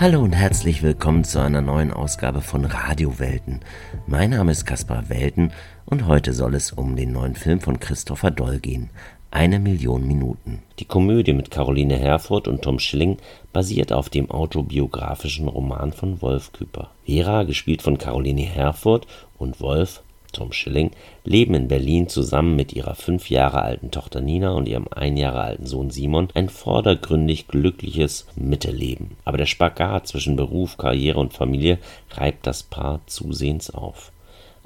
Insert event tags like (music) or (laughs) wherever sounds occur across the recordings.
Hallo und herzlich willkommen zu einer neuen Ausgabe von Radiowelten. Mein Name ist Kaspar Welten und heute soll es um den neuen Film von Christopher Doll gehen. Eine Million Minuten. Die Komödie mit Caroline Herfurth und Tom Schilling basiert auf dem autobiografischen Roman von Wolf Küper. Vera, gespielt von Caroline Herfurth, und Wolf, Tom Schilling, leben in Berlin zusammen mit ihrer fünf Jahre alten Tochter Nina und ihrem ein Jahre alten Sohn Simon ein vordergründig glückliches Mittelleben. Aber der Spagat zwischen Beruf, Karriere und Familie reibt das Paar zusehends auf.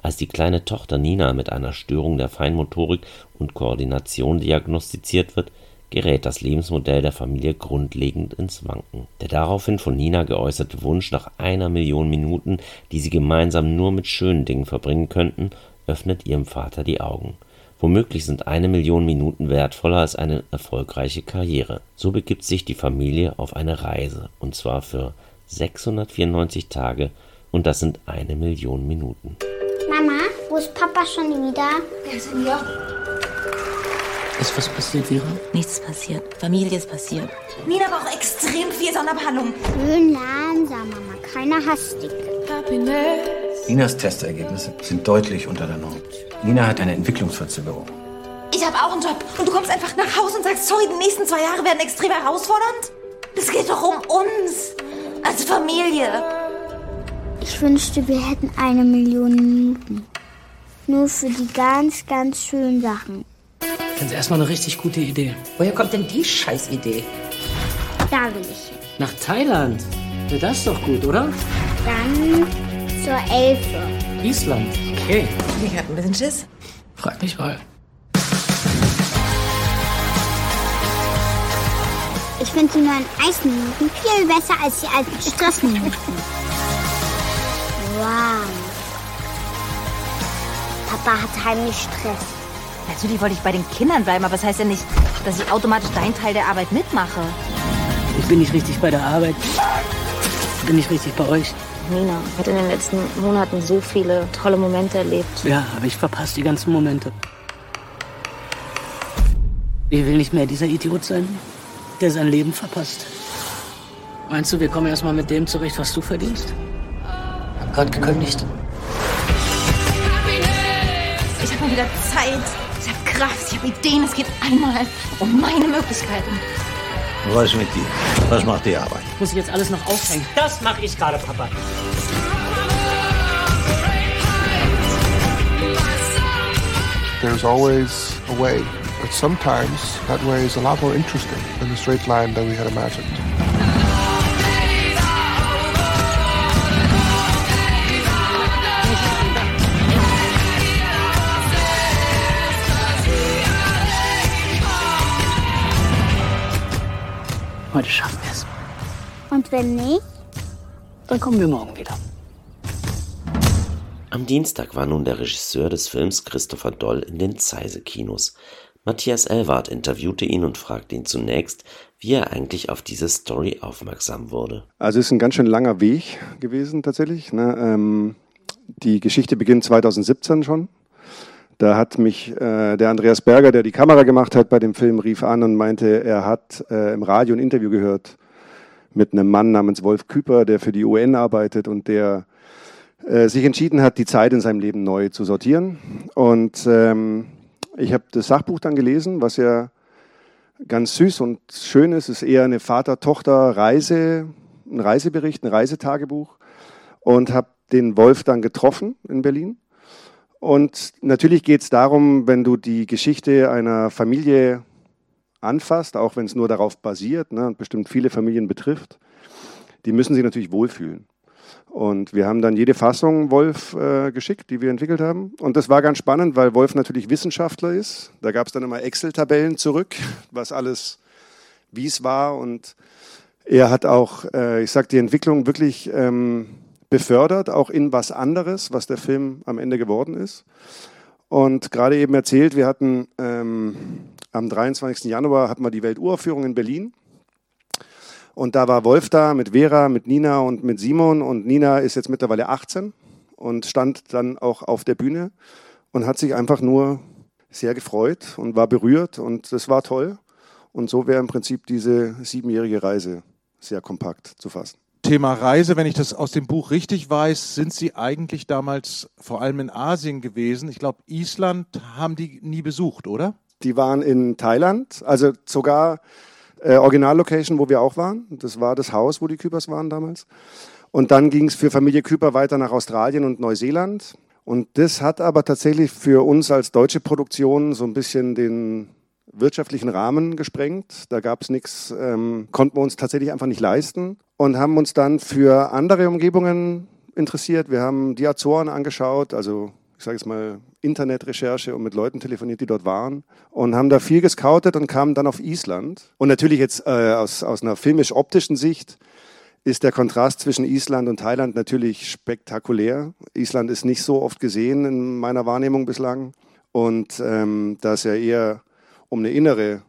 Als die kleine Tochter Nina mit einer Störung der Feinmotorik und Koordination diagnostiziert wird, gerät das Lebensmodell der Familie grundlegend ins Wanken. Der daraufhin von Nina geäußerte Wunsch nach einer Million Minuten, die sie gemeinsam nur mit schönen Dingen verbringen könnten, öffnet ihrem Vater die Augen. Womöglich sind eine Million Minuten wertvoller als eine erfolgreiche Karriere. So begibt sich die Familie auf eine Reise, und zwar für 694 Tage, und das sind eine Million Minuten. Mama, wo ist Papa schon wieder? Er ist in. Ist was passiert, Vera? Nichts passiert. Familie ist passiert. Nina braucht extrem viel Sonderbehandlung. Schön langsam, Mama. Keiner hastig. Ninas Testergebnisse sind deutlich unter der Norm. Nina hat eine Entwicklungsverzögerung. Ich habe auch einen Job und du kommst einfach nach Hause und sagst, sorry, die nächsten zwei Jahre werden extrem herausfordernd. Das geht doch um uns. Als Familie. Ich wünschte, wir hätten eine Million Minuten. Nur für die ganz, ganz schönen Sachen. Das ist erstmal eine richtig gute Idee. Woher kommt denn die Scheißidee? Da will ich hin. Nach Thailand. Ja, das ist doch gut, oder? Dann zur Elfe. Island. Okay. Ich hab ein bisschen Schiss. Frag mich mal. Ich finde die neuen Eisminuten viel besser als die alten Stressminuten. Wow. Papa hat heimlich Stress. Natürlich wollte ich bei den Kindern bleiben, aber das heißt ja nicht, dass ich automatisch deinen Teil der Arbeit mitmache. Ich bin nicht richtig bei der Arbeit. Bin nicht richtig bei euch. Nina hat in den letzten Monaten so viele tolle Momente erlebt. Ja, aber ich verpasse die ganzen Momente. Ich will nicht mehr dieser Idiot sein, der sein Leben verpasst. Meinst du, wir kommen erstmal mit dem zurecht, was du verdienst? Hab grad gekündigt. Ich habe mal wieder Zeit. Ich habe Kraft. Ich habe Ideen. Es geht einmal um meine Möglichkeiten. Was mit dir? Was macht die Arbeit? Muss ich jetzt alles noch aufhängen? Das mache ich gerade, Papa. There's always a way, but sometimes that way is a lot more interesting than the straight line that we had imagined. Heute schaffen wir es. Und wenn nicht? Dann kommen wir morgen wieder. Am Dienstag war nun der Regisseur des Films Christopher Doll in den Zeise-Kinos. Matthias Elwart interviewte ihn und fragte ihn zunächst, wie er eigentlich auf diese Story aufmerksam wurde. Also es ist ein ganz schön langer Weg gewesen tatsächlich. Ne? Ähm, die Geschichte beginnt 2017 schon. Da hat mich äh, der Andreas Berger, der die Kamera gemacht hat bei dem Film, rief an und meinte, er hat äh, im Radio ein Interview gehört mit einem Mann namens Wolf Küper, der für die UN arbeitet und der äh, sich entschieden hat, die Zeit in seinem Leben neu zu sortieren. Und ähm, ich habe das Sachbuch dann gelesen, was ja ganz süß und schön ist. Es ist eher eine Vater-Tochter-Reise, ein Reisebericht, ein Reisetagebuch. Und habe den Wolf dann getroffen in Berlin. Und natürlich geht es darum, wenn du die Geschichte einer Familie anfasst, auch wenn es nur darauf basiert ne, und bestimmt viele Familien betrifft, die müssen sich natürlich wohlfühlen. Und wir haben dann jede Fassung Wolf äh, geschickt, die wir entwickelt haben. Und das war ganz spannend, weil Wolf natürlich Wissenschaftler ist. Da gab es dann immer Excel-Tabellen zurück, was alles, wie es war. Und er hat auch, äh, ich sag, die Entwicklung wirklich ähm, befördert, auch in was anderes, was der Film am Ende geworden ist. Und gerade eben erzählt, wir hatten ähm, am 23. Januar hatten wir die Welturaufführung in Berlin. Und da war Wolf da mit Vera, mit Nina und mit Simon. Und Nina ist jetzt mittlerweile 18 und stand dann auch auf der Bühne und hat sich einfach nur sehr gefreut und war berührt. Und das war toll. Und so wäre im Prinzip diese siebenjährige Reise sehr kompakt zu fassen. Thema Reise, wenn ich das aus dem Buch richtig weiß, sind Sie eigentlich damals vor allem in Asien gewesen. Ich glaube, Island haben die nie besucht, oder? Die waren in Thailand, also sogar äh, Originallocation, wo wir auch waren. Das war das Haus, wo die Küpers waren damals. Und dann ging es für Familie Küper weiter nach Australien und Neuseeland. Und das hat aber tatsächlich für uns als deutsche Produktion so ein bisschen den wirtschaftlichen Rahmen gesprengt. Da gab es nichts, ähm, konnten wir uns tatsächlich einfach nicht leisten und haben uns dann für andere Umgebungen interessiert. Wir haben die Azoren angeschaut, also ich sage jetzt mal Internetrecherche und mit Leuten telefoniert, die dort waren und haben da viel gescoutet und kamen dann auf Island. Und natürlich jetzt äh, aus, aus einer filmisch-optischen Sicht ist der Kontrast zwischen Island und Thailand natürlich spektakulär. Island ist nicht so oft gesehen in meiner Wahrnehmung bislang. Und ähm, da es ja eher um eine innere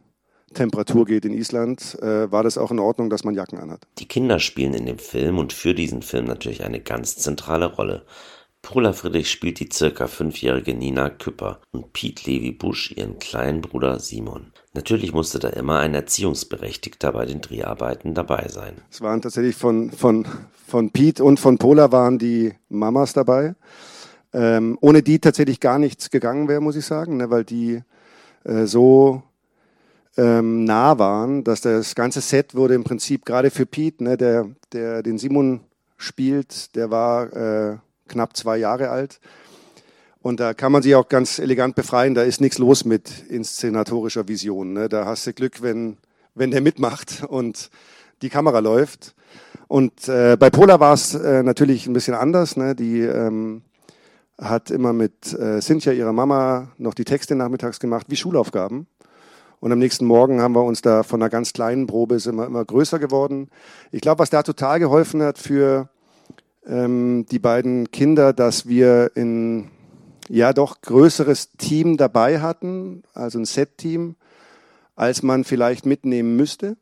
Temperatur geht in Island, äh, war das auch in Ordnung, dass man Jacken anhat. Die Kinder spielen in dem Film und für diesen Film natürlich eine ganz zentrale Rolle. Paula Friedrich spielt die circa fünfjährige Nina Küpper und Pete Levi Busch ihren kleinen Bruder Simon. Natürlich musste da immer ein Erziehungsberechtigter bei den Dreharbeiten dabei sein. Es waren tatsächlich von, von, von Pete und von Pola waren die Mamas dabei. Ähm, ohne die tatsächlich gar nichts gegangen wäre, muss ich sagen, ne, weil die äh, so ähm, nah waren, dass das ganze Set wurde im Prinzip gerade für Pete, ne, der, der den Simon spielt, der war äh, knapp zwei Jahre alt. Und da kann man sich auch ganz elegant befreien. Da ist nichts los mit inszenatorischer Vision. Ne? Da hast du Glück, wenn, wenn der mitmacht und die Kamera läuft. Und äh, bei Pola war es äh, natürlich ein bisschen anders. Ne? Die ähm, hat immer mit äh, Cynthia, ihrer Mama, noch die Texte nachmittags gemacht, wie Schulaufgaben. Und am nächsten Morgen haben wir uns da von einer ganz kleinen Probe sind wir immer größer geworden. Ich glaube, was da total geholfen hat für ähm, die beiden Kinder, dass wir in ja doch größeres Team dabei hatten, also ein Set-Team, als man vielleicht mitnehmen müsste.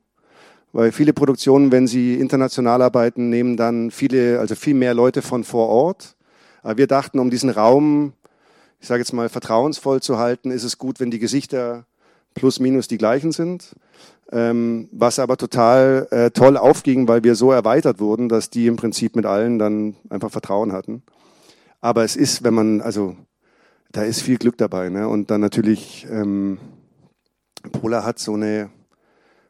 Weil viele Produktionen, wenn sie international arbeiten, nehmen dann viele, also viel mehr Leute von vor Ort. Wir dachten, um diesen Raum, ich sage jetzt mal, vertrauensvoll zu halten, ist es gut, wenn die Gesichter plus minus die gleichen sind. Ähm, was aber total äh, toll aufging, weil wir so erweitert wurden, dass die im Prinzip mit allen dann einfach Vertrauen hatten. Aber es ist, wenn man, also da ist viel Glück dabei. Ne? Und dann natürlich, ähm, Pola hat so eine,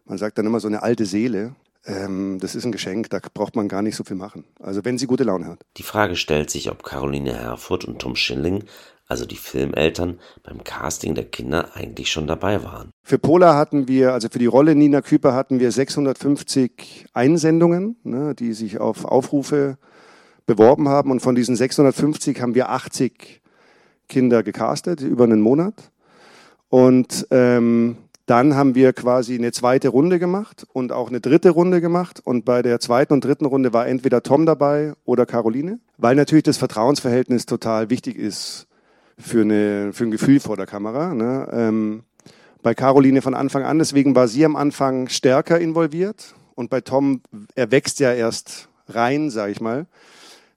man sagt dann immer so eine alte Seele. Ähm, das ist ein Geschenk, da braucht man gar nicht so viel machen. Also wenn sie gute Laune hat. Die Frage stellt sich, ob Caroline Herfurth und Tom Schilling also die Filmeltern, beim Casting der Kinder eigentlich schon dabei waren. Für Pola hatten wir, also für die Rolle Nina Küper hatten wir 650 Einsendungen, ne, die sich auf Aufrufe beworben haben. Und von diesen 650 haben wir 80 Kinder gecastet, über einen Monat. Und ähm, dann haben wir quasi eine zweite Runde gemacht und auch eine dritte Runde gemacht. Und bei der zweiten und dritten Runde war entweder Tom dabei oder Caroline, weil natürlich das Vertrauensverhältnis total wichtig ist für, eine, für ein Gefühl vor der Kamera. Ne? Ähm, bei Caroline von Anfang an, deswegen war sie am Anfang stärker involviert. Und bei Tom, er wächst ja erst rein, sage ich mal.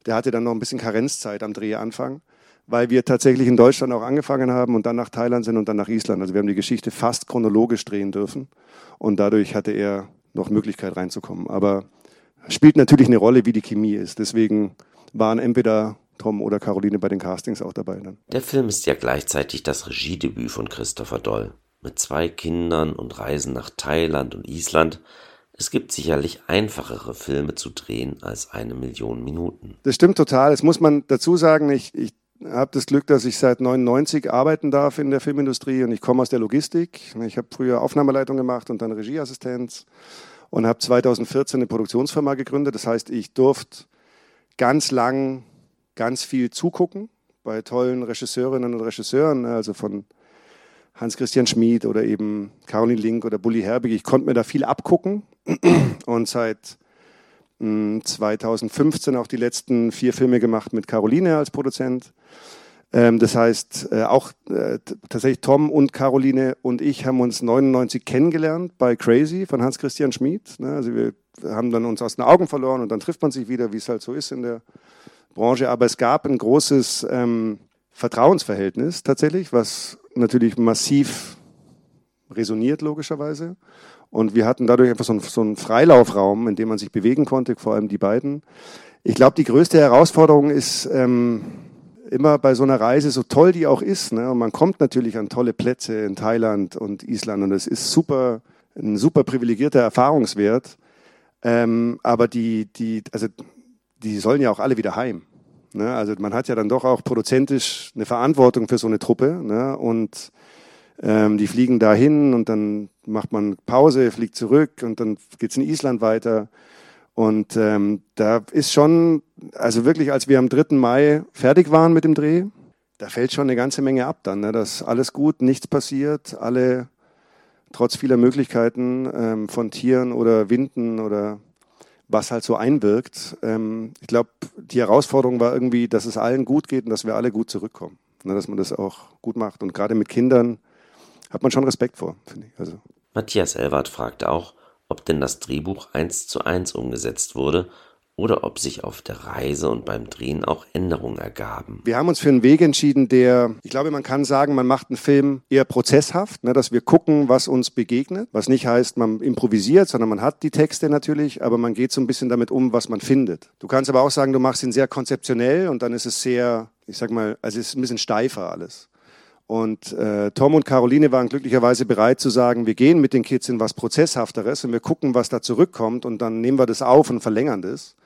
Der hatte dann noch ein bisschen Karenzzeit am Drehanfang, weil wir tatsächlich in Deutschland auch angefangen haben und dann nach Thailand sind und dann nach Island. Also wir haben die Geschichte fast chronologisch drehen dürfen. Und dadurch hatte er noch Möglichkeit reinzukommen. Aber spielt natürlich eine Rolle, wie die Chemie ist. Deswegen waren entweder Tom oder Caroline bei den Castings auch dabei. Dann. Der Film ist ja gleichzeitig das Regiedebüt von Christopher Doll. Mit zwei Kindern und Reisen nach Thailand und Island. Es gibt sicherlich einfachere Filme zu drehen als eine Million Minuten. Das stimmt total. Das muss man dazu sagen. Ich, ich habe das Glück, dass ich seit 99 arbeiten darf in der Filmindustrie und ich komme aus der Logistik. Ich habe früher Aufnahmeleitung gemacht und dann Regieassistenz und habe 2014 eine Produktionsfirma gegründet. Das heißt, ich durfte ganz lang ganz viel zugucken bei tollen Regisseurinnen und Regisseuren, ne, also von Hans-Christian Schmid oder eben Caroline Link oder Bully Herbig. Ich konnte mir da viel abgucken und seit 2015 hm, auch die letzten vier Filme gemacht mit Caroline als Produzent. Ähm, das heißt, äh, auch äh, tatsächlich Tom und Caroline und ich haben uns 99 kennengelernt bei Crazy von Hans-Christian Schmid. Ne, also wir haben dann uns aus den Augen verloren und dann trifft man sich wieder, wie es halt so ist in der Branche, aber es gab ein großes ähm, Vertrauensverhältnis tatsächlich, was natürlich massiv resoniert, logischerweise. Und wir hatten dadurch einfach so einen, so einen Freilaufraum, in dem man sich bewegen konnte, vor allem die beiden. Ich glaube, die größte Herausforderung ist ähm, immer bei so einer Reise, so toll die auch ist, ne? und man kommt natürlich an tolle Plätze in Thailand und Island und es ist super, ein super privilegierter Erfahrungswert. Ähm, aber die, die, also die sollen ja auch alle wieder heim. Ne? Also man hat ja dann doch auch produzentisch eine Verantwortung für so eine Truppe. Ne? Und ähm, die fliegen dahin und dann macht man Pause, fliegt zurück und dann geht's in Island weiter. Und ähm, da ist schon, also wirklich, als wir am 3. Mai fertig waren mit dem Dreh, da fällt schon eine ganze Menge ab dann. Ne? Dass alles gut, nichts passiert, alle trotz vieler Möglichkeiten ähm, von Tieren oder Winden oder was halt so einwirkt. Ähm, ich glaube, die Herausforderung war irgendwie, dass es allen gut geht und dass wir alle gut zurückkommen. Ne, dass man das auch gut macht. Und gerade mit Kindern hat man schon Respekt vor, finde ich. Also. Matthias Elwart fragte auch, ob denn das Drehbuch eins zu eins umgesetzt wurde oder ob sich auf der Reise und beim Drehen auch Änderungen ergaben. Wir haben uns für einen Weg entschieden, der, ich glaube, man kann sagen, man macht einen Film eher prozesshaft, ne, dass wir gucken, was uns begegnet, was nicht heißt, man improvisiert, sondern man hat die Texte natürlich, aber man geht so ein bisschen damit um, was man findet. Du kannst aber auch sagen, du machst ihn sehr konzeptionell und dann ist es sehr, ich sag mal, also es ist ein bisschen steifer alles. Und äh, Tom und Caroline waren glücklicherweise bereit zu sagen, wir gehen mit den Kids in was Prozesshafteres und wir gucken, was da zurückkommt und dann nehmen wir das auf und verlängern das.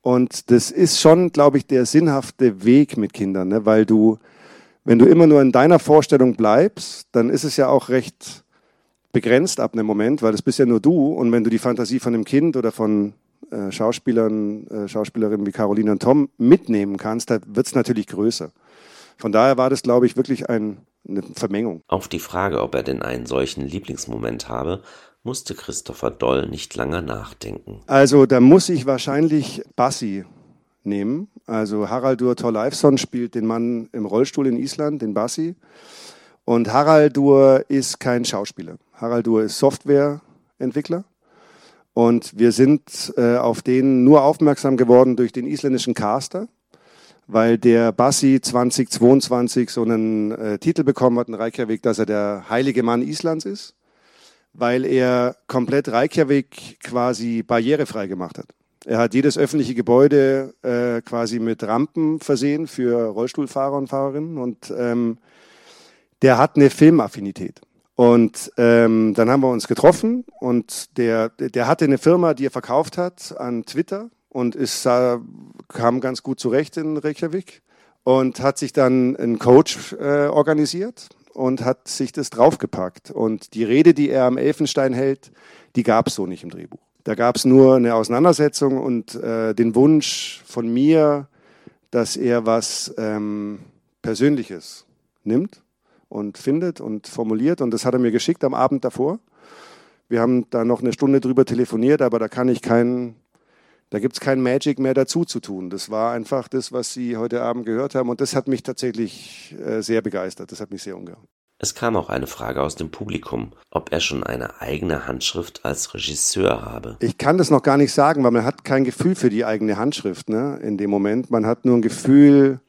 Und das ist schon, glaube ich, der sinnhafte Weg mit Kindern, ne? weil du, wenn du immer nur in deiner Vorstellung bleibst, dann ist es ja auch recht begrenzt ab einem Moment, weil das bist ja nur du. Und wenn du die Fantasie von einem Kind oder von äh, Schauspielern, äh, Schauspielerinnen wie Caroline und Tom mitnehmen kannst, da wird es natürlich größer. Von daher war das, glaube ich, wirklich ein, eine Vermengung. Auf die Frage, ob er denn einen solchen Lieblingsmoment habe, musste Christopher Doll nicht lange nachdenken. Also da muss ich wahrscheinlich Bassi nehmen. Also Haraldur Thorleifsson spielt den Mann im Rollstuhl in Island, den Bassi. Und Haraldur ist kein Schauspieler. Haraldur ist Softwareentwickler. Und wir sind äh, auf den nur aufmerksam geworden durch den isländischen Caster weil der Bassi 2022 so einen äh, Titel bekommen hat in Reykjavik, dass er der heilige Mann Islands ist, weil er komplett Reykjavik quasi barrierefrei gemacht hat. Er hat jedes öffentliche Gebäude äh, quasi mit Rampen versehen für Rollstuhlfahrer und Fahrerinnen und ähm, der hat eine Filmaffinität. Und ähm, dann haben wir uns getroffen und der, der hatte eine Firma, die er verkauft hat an Twitter und ist, kam ganz gut zurecht in Reykjavik und hat sich dann einen Coach äh, organisiert und hat sich das draufgepackt. Und die Rede, die er am Elfenstein hält, die gab es so nicht im Drehbuch. Da gab es nur eine Auseinandersetzung und äh, den Wunsch von mir, dass er was ähm, Persönliches nimmt und findet und formuliert. Und das hat er mir geschickt am Abend davor. Wir haben da noch eine Stunde drüber telefoniert, aber da kann ich keinen da gibt es kein Magic mehr dazu zu tun. Das war einfach das, was Sie heute Abend gehört haben. Und das hat mich tatsächlich äh, sehr begeistert. Das hat mich sehr umgehauen. Es kam auch eine Frage aus dem Publikum, ob er schon eine eigene Handschrift als Regisseur habe. Ich kann das noch gar nicht sagen, weil man hat kein Gefühl für die eigene Handschrift ne, in dem Moment. Man hat nur ein Gefühl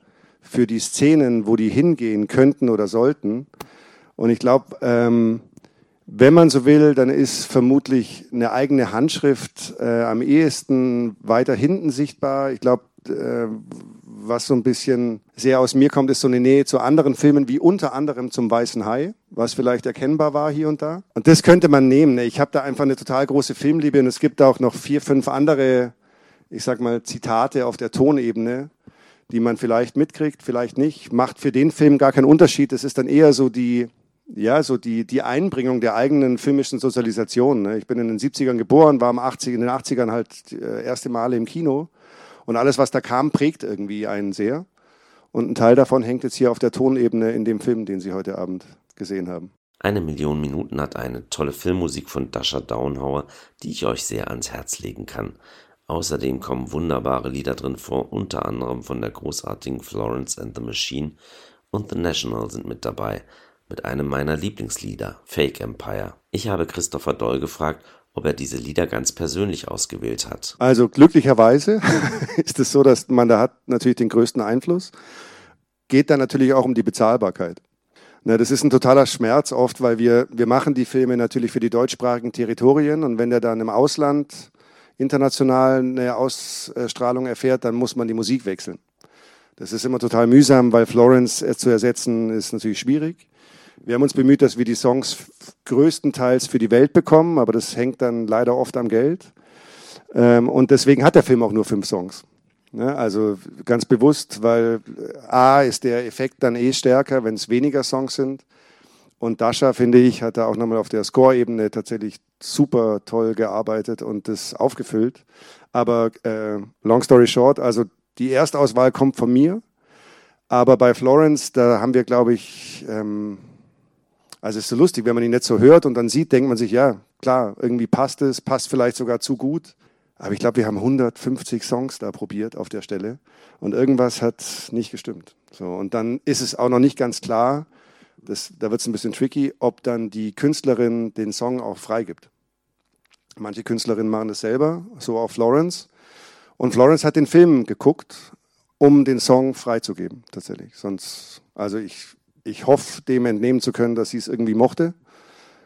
für die Szenen, wo die hingehen könnten oder sollten. Und ich glaube, ähm, wenn man so will, dann ist vermutlich eine eigene Handschrift äh, am ehesten weiter hinten sichtbar. Ich glaube, äh, was so ein bisschen sehr aus mir kommt, ist so eine Nähe zu anderen Filmen, wie unter anderem zum Weißen Hai, was vielleicht erkennbar war hier und da. Und das könnte man nehmen. Ne? Ich habe da einfach eine total große Filmliebe und es gibt auch noch vier, fünf andere, ich sag mal, Zitate auf der Tonebene, die man vielleicht mitkriegt, vielleicht nicht. Macht für den Film gar keinen Unterschied. Es ist dann eher so die ja, so die, die Einbringung der eigenen filmischen Sozialisation. Ne? Ich bin in den 70ern geboren, war im 80, in den 80ern halt äh, erste Male im Kino. Und alles, was da kam, prägt irgendwie einen sehr. Und ein Teil davon hängt jetzt hier auf der Tonebene in dem Film, den Sie heute Abend gesehen haben. Eine Million Minuten hat eine tolle Filmmusik von Dasha Downhauer, die ich euch sehr ans Herz legen kann. Außerdem kommen wunderbare Lieder drin vor, unter anderem von der großartigen Florence and the Machine und The National sind mit dabei mit einem meiner Lieblingslieder, Fake Empire. Ich habe Christopher Doll gefragt, ob er diese Lieder ganz persönlich ausgewählt hat. Also glücklicherweise (laughs) ist es so, dass man da hat natürlich den größten Einfluss. Geht dann natürlich auch um die Bezahlbarkeit. Na, das ist ein totaler Schmerz oft, weil wir, wir machen die Filme natürlich für die deutschsprachigen Territorien und wenn der dann im Ausland international eine Ausstrahlung erfährt, dann muss man die Musik wechseln. Das ist immer total mühsam, weil Florence zu ersetzen ist natürlich schwierig. Wir haben uns bemüht, dass wir die Songs größtenteils für die Welt bekommen, aber das hängt dann leider oft am Geld. Ähm, und deswegen hat der Film auch nur fünf Songs. Ne? Also ganz bewusst, weil A ist der Effekt dann eh stärker, wenn es weniger Songs sind. Und Dasha, finde ich, hat da auch nochmal auf der Score-Ebene tatsächlich super toll gearbeitet und das aufgefüllt. Aber äh, long story short, also die Erstauswahl kommt von mir. Aber bei Florence, da haben wir, glaube ich, ähm, also es ist so lustig, wenn man ihn nicht so hört und dann sieht, denkt man sich, ja, klar, irgendwie passt es, passt vielleicht sogar zu gut. Aber ich glaube, wir haben 150 Songs da probiert auf der Stelle und irgendwas hat nicht gestimmt. So, und dann ist es auch noch nicht ganz klar, das, da wird es ein bisschen tricky, ob dann die Künstlerin den Song auch freigibt. Manche Künstlerinnen machen das selber, so auch Florence. Und Florence hat den Film geguckt, um den Song freizugeben, tatsächlich. Sonst, also ich, ich hoffe, dem entnehmen zu können, dass sie es irgendwie mochte.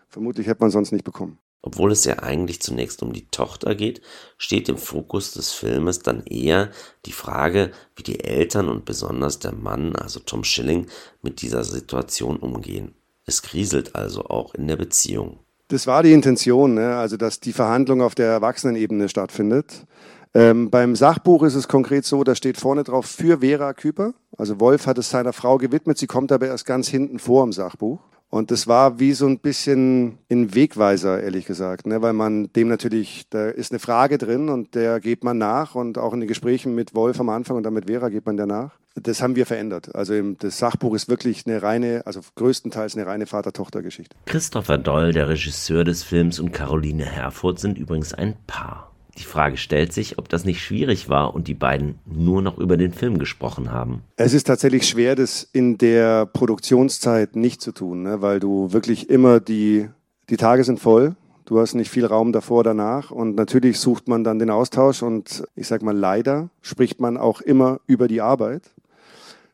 Vermutlich hätte man sonst nicht bekommen. Obwohl es ja eigentlich zunächst um die Tochter geht, steht im Fokus des Filmes dann eher die Frage, wie die Eltern und besonders der Mann, also Tom Schilling, mit dieser Situation umgehen. Es kriselt also auch in der Beziehung. Das war die Intention, ne? also dass die Verhandlung auf der Erwachsenenebene stattfindet. Ähm, beim Sachbuch ist es konkret so, da steht vorne drauf für Vera Küper. Also Wolf hat es seiner Frau gewidmet, sie kommt aber erst ganz hinten vor im Sachbuch. Und das war wie so ein bisschen ein Wegweiser, ehrlich gesagt, ne? weil man dem natürlich, da ist eine Frage drin und der geht man nach und auch in den Gesprächen mit Wolf am Anfang und dann mit Vera geht man danach. Das haben wir verändert. Also das Sachbuch ist wirklich eine reine, also größtenteils eine reine Vater-Tochter-Geschichte. Christopher Doll, der Regisseur des Films, und Caroline Herfurth sind übrigens ein Paar. Die Frage stellt sich, ob das nicht schwierig war und die beiden nur noch über den Film gesprochen haben. Es ist tatsächlich schwer, das in der Produktionszeit nicht zu tun, ne? weil du wirklich immer die, die Tage sind voll. Du hast nicht viel Raum davor, danach. Und natürlich sucht man dann den Austausch. Und ich sag mal, leider spricht man auch immer über die Arbeit.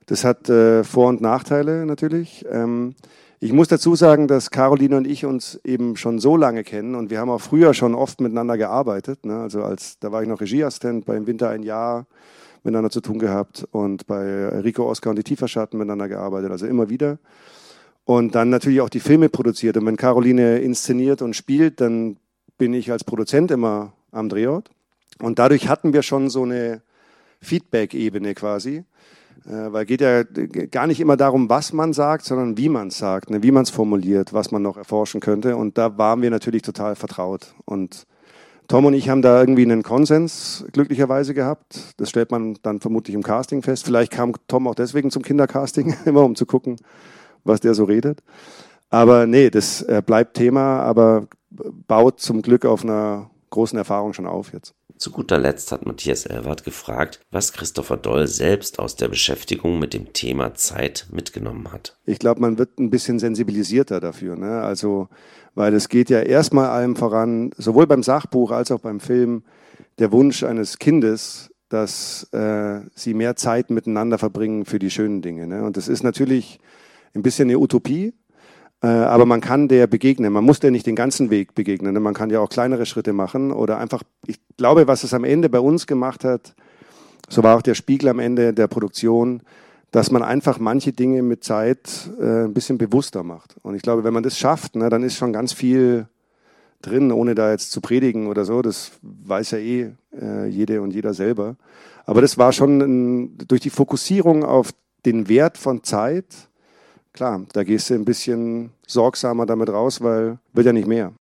Das hat äh, Vor- und Nachteile natürlich. Ähm, ich muss dazu sagen, dass Caroline und ich uns eben schon so lange kennen und wir haben auch früher schon oft miteinander gearbeitet. Ne? Also als da war ich noch Regieassistent, bei im Winter ein Jahr miteinander zu tun gehabt und bei Rico Oscar und die Tieferschatten miteinander gearbeitet, also immer wieder. Und dann natürlich auch die Filme produziert. Und wenn Caroline inszeniert und spielt, dann bin ich als Produzent immer am Drehort. Und dadurch hatten wir schon so eine Feedback-Ebene quasi. Äh, weil geht ja gar nicht immer darum, was man sagt, sondern wie man es sagt, ne? wie man es formuliert, was man noch erforschen könnte. Und da waren wir natürlich total vertraut. Und Tom und ich haben da irgendwie einen Konsens glücklicherweise gehabt. Das stellt man dann vermutlich im Casting fest. Vielleicht kam Tom auch deswegen zum Kindercasting, (laughs) immer um zu gucken, was der so redet. Aber nee, das äh, bleibt Thema, aber baut zum Glück auf einer großen Erfahrung schon auf jetzt. Zu guter Letzt hat Matthias Elwert gefragt, was Christopher Doll selbst aus der Beschäftigung mit dem Thema Zeit mitgenommen hat. Ich glaube, man wird ein bisschen sensibilisierter dafür. Ne? Also, weil es geht ja erstmal allem voran, sowohl beim Sachbuch als auch beim Film, der Wunsch eines Kindes, dass äh, sie mehr Zeit miteinander verbringen für die schönen Dinge. Ne? Und das ist natürlich ein bisschen eine Utopie, aber man kann der begegnen. Man muss der nicht den ganzen Weg begegnen. Ne? Man kann ja auch kleinere Schritte machen oder einfach, ich glaube, was es am Ende bei uns gemacht hat, so war auch der Spiegel am Ende der Produktion, dass man einfach manche Dinge mit Zeit äh, ein bisschen bewusster macht. Und ich glaube, wenn man das schafft, ne, dann ist schon ganz viel drin, ohne da jetzt zu predigen oder so. Das weiß ja eh äh, jede und jeder selber. Aber das war schon ein, durch die Fokussierung auf den Wert von Zeit, klar, da gehst du ein bisschen sorgsamer damit raus, weil wird ja nicht mehr.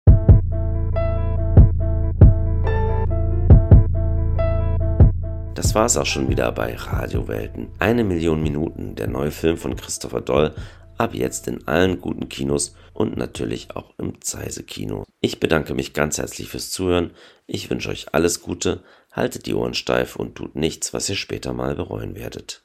Das war es auch schon wieder bei Radiowelten. Eine Million Minuten, der neue Film von Christopher Doll, ab jetzt in allen guten Kinos und natürlich auch im Zeise Kino. Ich bedanke mich ganz herzlich fürs Zuhören. Ich wünsche euch alles Gute, haltet die Ohren steif und tut nichts, was ihr später mal bereuen werdet.